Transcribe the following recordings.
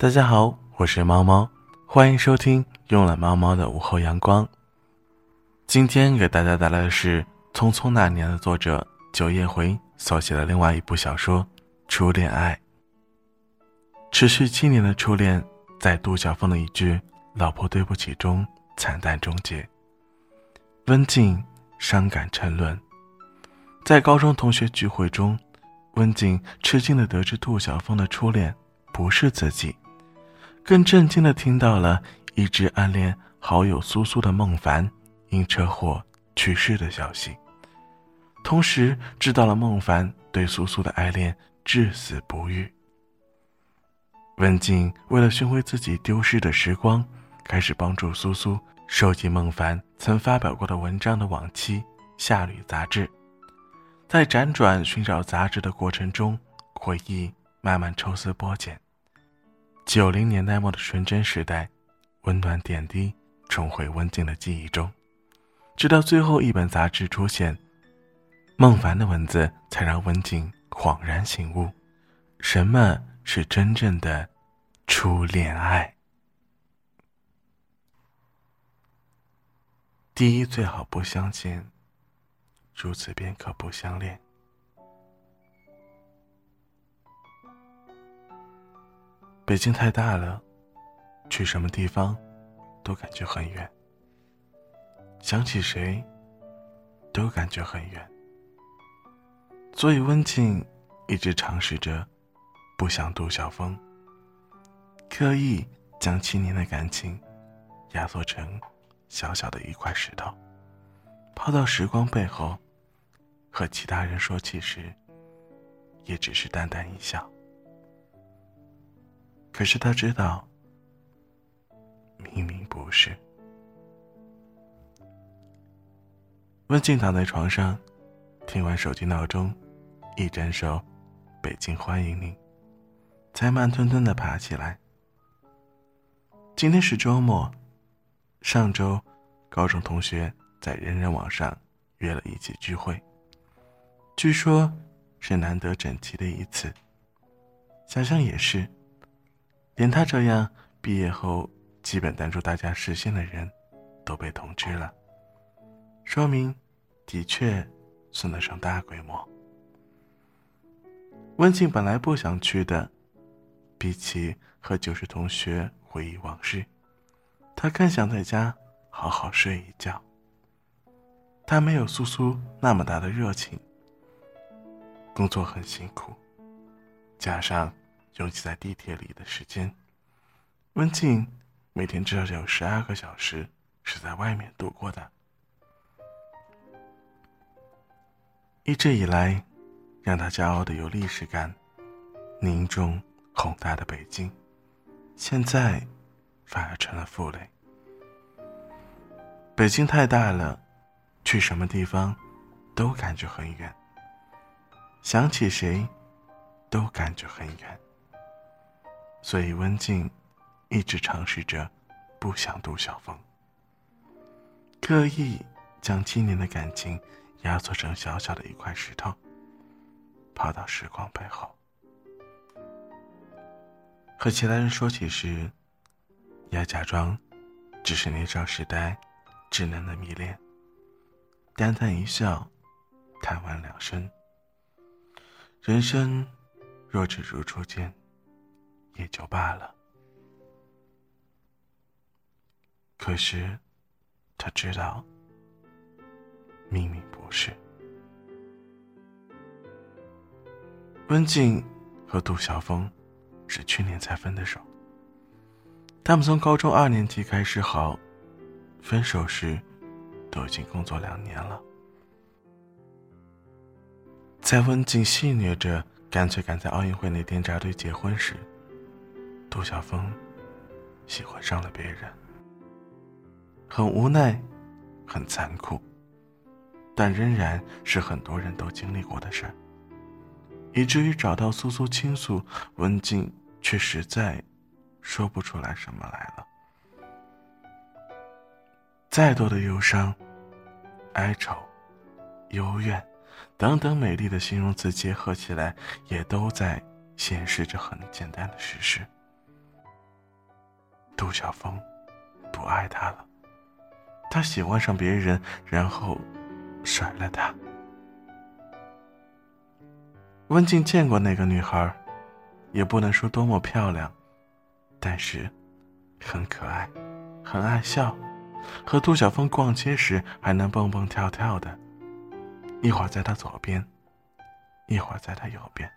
大家好，我是猫猫，欢迎收听慵懒猫猫的午后阳光。今天给大家带来的是《匆匆那年》的作者九叶回所写的另外一部小说《初恋爱》。持续七年的初恋，在杜晓峰的一句“老婆对不起”中惨淡终结。温静伤感沉沦，在高中同学聚会中，温静吃惊的得知杜晓峰的初恋不是自己。更震惊的听到了一直暗恋好友苏苏的孟凡因车祸去世的消息，同时知道了孟凡对苏苏的爱恋至死不渝。文静为了寻回自己丢失的时光，开始帮助苏苏收集孟凡曾发表过的文章的往期《夏旅》杂志，在辗转寻找杂志的过程中，回忆慢慢抽丝剥茧。九零年代末的纯真时代，温暖点滴重回温静的记忆中，直到最后一本杂志出现，孟凡的文字才让温静恍然醒悟，什么是真正的初恋爱。第一，最好不相见，如此便可不相恋。北京太大了，去什么地方都感觉很远。想起谁，都感觉很远。所以温静一直尝试着不想杜晓峰，刻意将七年的感情压缩成小小的一块石头，抛到时光背后，和其他人说起时，也只是淡淡一笑。可是他知道，明明不是。温静躺在床上，听完手机闹钟，一整首《北京欢迎你》，才慢吞吞的爬起来。今天是周末，上周高中同学在人人网上约了一起聚会，据说是难得整齐的一次。想想也是。连他这样毕业后基本淡出大家视线的人，都被通知了，说明的确算得上大规模。温静本来不想去的，比起和旧时同学回忆往事，他更想在家好好睡一觉。他没有苏苏那么大的热情，工作很辛苦，加上。拥挤在地铁里的时间，温静每天至少有十二个小时是在外面度过的。一直以来，让他骄傲的有历史感、凝重宏大的北京，现在反而成了负累。北京太大了，去什么地方都感觉很远，想起谁都感觉很远。所以温静一直尝试着不想杜晓峰，刻意将七年的感情压缩成小小的一块石头，抛到时光背后。和其他人说起时，要假装只是年少时代稚嫩的迷恋，淡淡一笑，叹完两声。人生若只如初见。也就罢了。可是，他知道，明明不是。温静和杜晓峰是去年才分的手。他们从高中二年级开始好，分手时都已经工作两年了。在温静戏谑着干脆赶在奥运会那天扎堆结婚时，杜晓峰喜欢上了别人，很无奈，很残酷，但仍然是很多人都经历过的事儿。以至于找到苏苏倾诉，文静却实在说不出来什么来了。再多的忧伤、哀愁、幽怨等等美丽的形容词结合起来，也都在显示着很简单的事实。杜晓峰不爱他了，他喜欢上别人，然后甩了他。温静见过那个女孩，也不能说多么漂亮，但是很可爱，很爱笑，和杜晓峰逛街时还能蹦蹦跳跳的，一会儿在他左边，一会儿在他右边。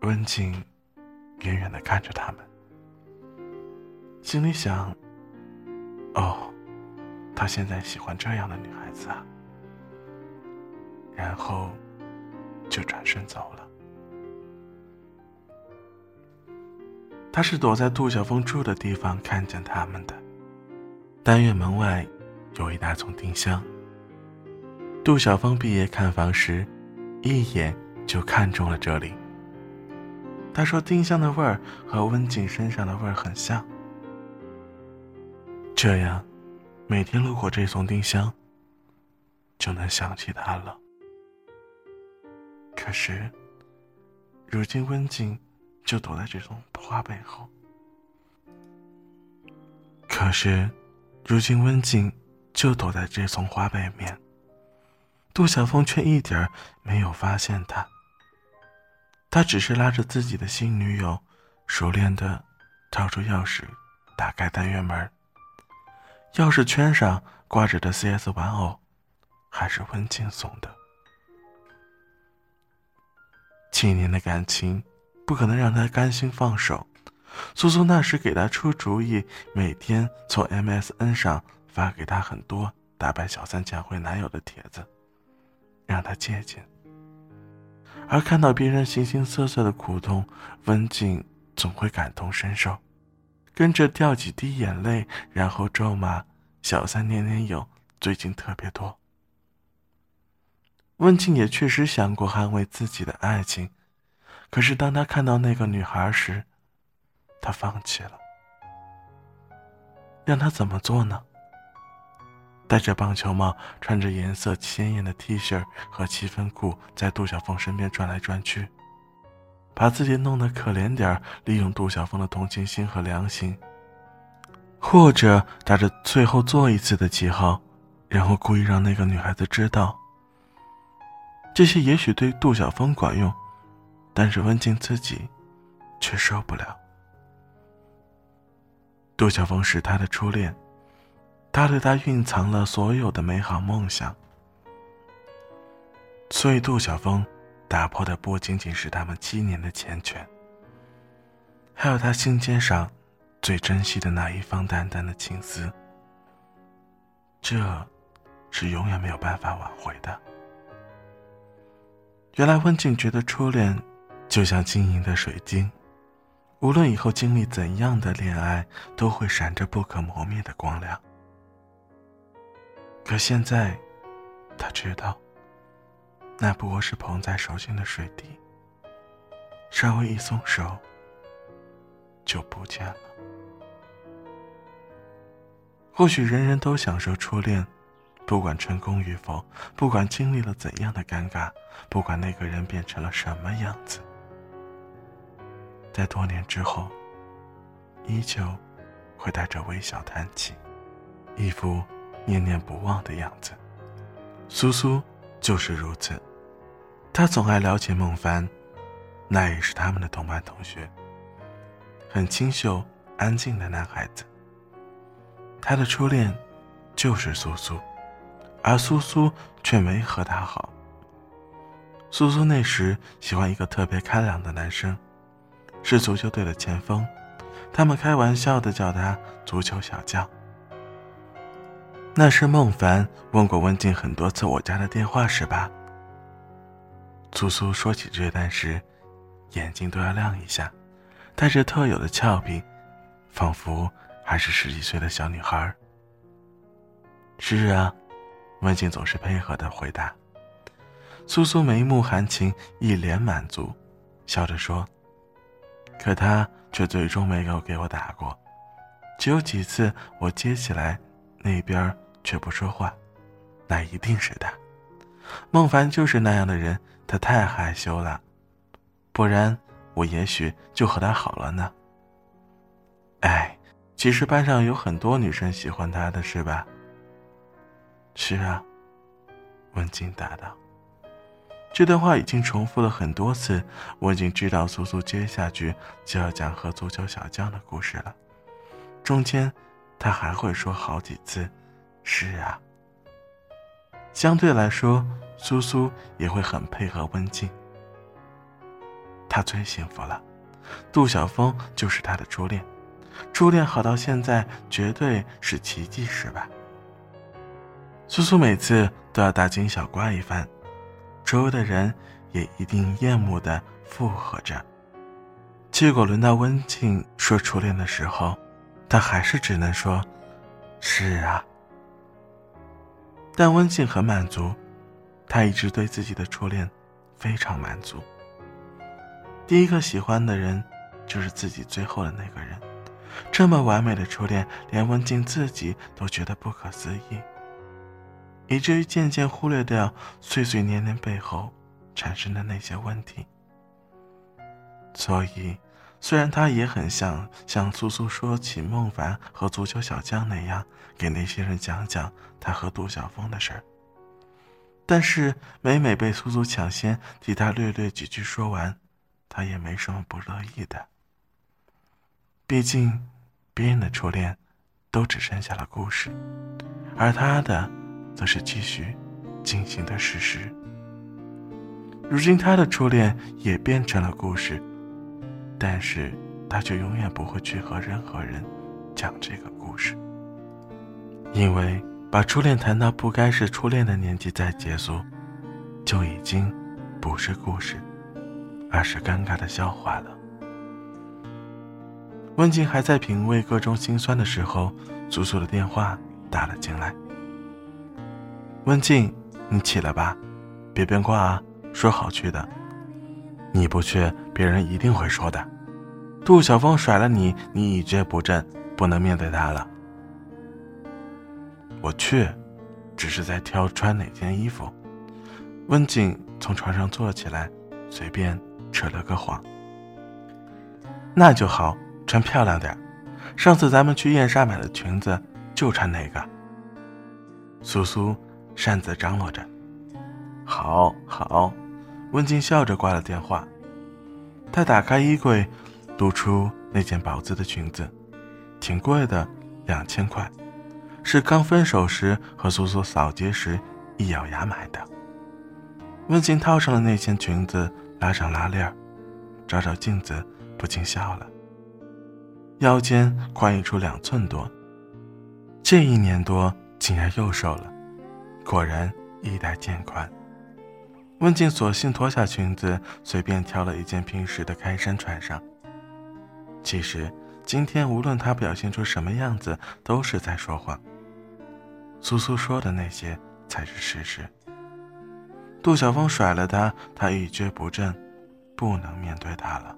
温静远远的看着他们，心里想：“哦，他现在喜欢这样的女孩子啊。”然后，就转身走了。他是躲在杜晓峰住的地方看见他们的。单元门外有一大丛丁香。杜晓峰毕业看房时，一眼就看中了这里。他说：“丁香的味儿和温景身上的味儿很像。”这样，每天路过这丛丁香，就能想起他了。可是，如今温静就躲在这种花背后。可是，如今温静就躲在这丛花背面。杜晓峰却一点没有发现他。他只是拉着自己的新女友，熟练的掏出钥匙，打开单元门。钥匙圈上挂着的 CS 玩偶，还是温静送的。七年的感情，不可能让他甘心放手。苏苏那时给他出主意，每天从 MSN 上发给他很多打败小三抢回男友的帖子，让他借鉴。而看到别人形形色色的苦痛，温静总会感同身受，跟着掉几滴眼泪，然后咒骂小三年年有，最近特别多。温静也确实想过捍卫自己的爱情，可是当他看到那个女孩时，他放弃了。让他怎么做呢？戴着棒球帽，穿着颜色鲜艳的 T 恤和七分裤，在杜晓峰身边转来转去，把自己弄得可怜点利用杜晓峰的同情心和良心，或者打着最后做一次的旗号，然后故意让那个女孩子知道。这些也许对杜晓峰管用，但是温静自己却受不了。杜晓峰是他的初恋，他对他蕴藏了所有的美好梦想，所以杜晓峰打破的不仅仅是他们七年的缱绻，还有他心尖上最珍惜的那一方淡淡的情丝。这，是永远没有办法挽回的。原来温静觉得初恋，就像晶莹的水晶，无论以后经历怎样的恋爱，都会闪着不可磨灭的光亮。可现在，他知道，那不过是捧在手心的水滴，稍微一松手，就不见了。或许人人都享受初恋。不管成功与否，不管经历了怎样的尴尬，不管那个人变成了什么样子，在多年之后，依旧会带着微笑谈起，一副念念不忘的样子。苏苏就是如此，他总爱聊起孟凡，那也是他们的同班同学，很清秀、安静的男孩子。他的初恋就是苏苏。而苏苏却没和他好。苏苏那时喜欢一个特别开朗的男生，是足球队的前锋，他们开玩笑的叫他“足球小将”。那是孟凡问过温静很多次我家的电话是吧？苏苏说起这段时，眼睛都要亮一下，带着特有的俏皮，仿佛还是十几岁的小女孩。是啊。温静总是配合的回答。苏苏眉目含情，一脸满足，笑着说：“可他却最终没有给我打过，只有几次我接起来，那边却不说话，那一定是他。孟凡就是那样的人，他太害羞了，不然我也许就和他好了呢。”哎，其实班上有很多女生喜欢他的是吧？是啊，文静答道。这段话已经重复了很多次，我已经知道苏苏接下去就要讲和足球小将的故事了。中间，他还会说好几次：“是啊。”相对来说，苏苏也会很配合温静。他最幸福了，杜晓峰就是他的初恋，初恋好到现在，绝对是奇迹，是吧？苏苏每次都要大惊小怪一番。周围的人也一定厌恶的附和着。结果轮到温静说初恋的时候，他还是只能说：“是啊。”但温静很满足，他一直对自己的初恋非常满足。第一个喜欢的人，就是自己最后的那个人。这么完美的初恋，连温静自己都觉得不可思议。以至于渐渐忽略掉碎碎念念背后产生的那些问题。所以，虽然他也很想像苏苏说起孟凡和足球小将那样，给那些人讲讲他和杜晓峰的事儿，但是每每被苏苏抢先替他略略几句说完，他也没什么不乐意的。毕竟，别人的初恋都只剩下了故事，而他的。则是继续进行的事实。如今他的初恋也变成了故事，但是他却永远不会去和任何人讲这个故事，因为把初恋谈到不该是初恋的年纪再结束，就已经不是故事，而是尴尬的笑话了。温静还在品味各种心酸的时候，苏苏的电话打了进来。温静，你起来吧，别变卦啊！说好去的，你不去，别人一定会说的。杜晓峰甩了你，你一蹶不振，不能面对他了。我去，只是在挑穿哪件衣服。温静从床上坐起来，随便扯了个谎。那就好，穿漂亮点。上次咱们去燕莎买的裙子，就穿那个。苏苏。擅自张罗着，好好，温静笑着挂了电话。她打开衣柜，露出那件宝姿的裙子，挺贵的，两千块，是刚分手时和苏苏扫街时一咬牙买的。温静套上了那件裙子，拉上拉链，照照镜子，不禁笑了。腰间宽溢出两寸多，这一年多竟然又瘦了。果然衣带渐宽，温静索性脱下裙子，随便挑了一件平时的开衫穿上。其实今天无论他表现出什么样子，都是在说谎。苏苏说的那些才是事实。杜晓峰甩了他，他一蹶不振，不能面对他了。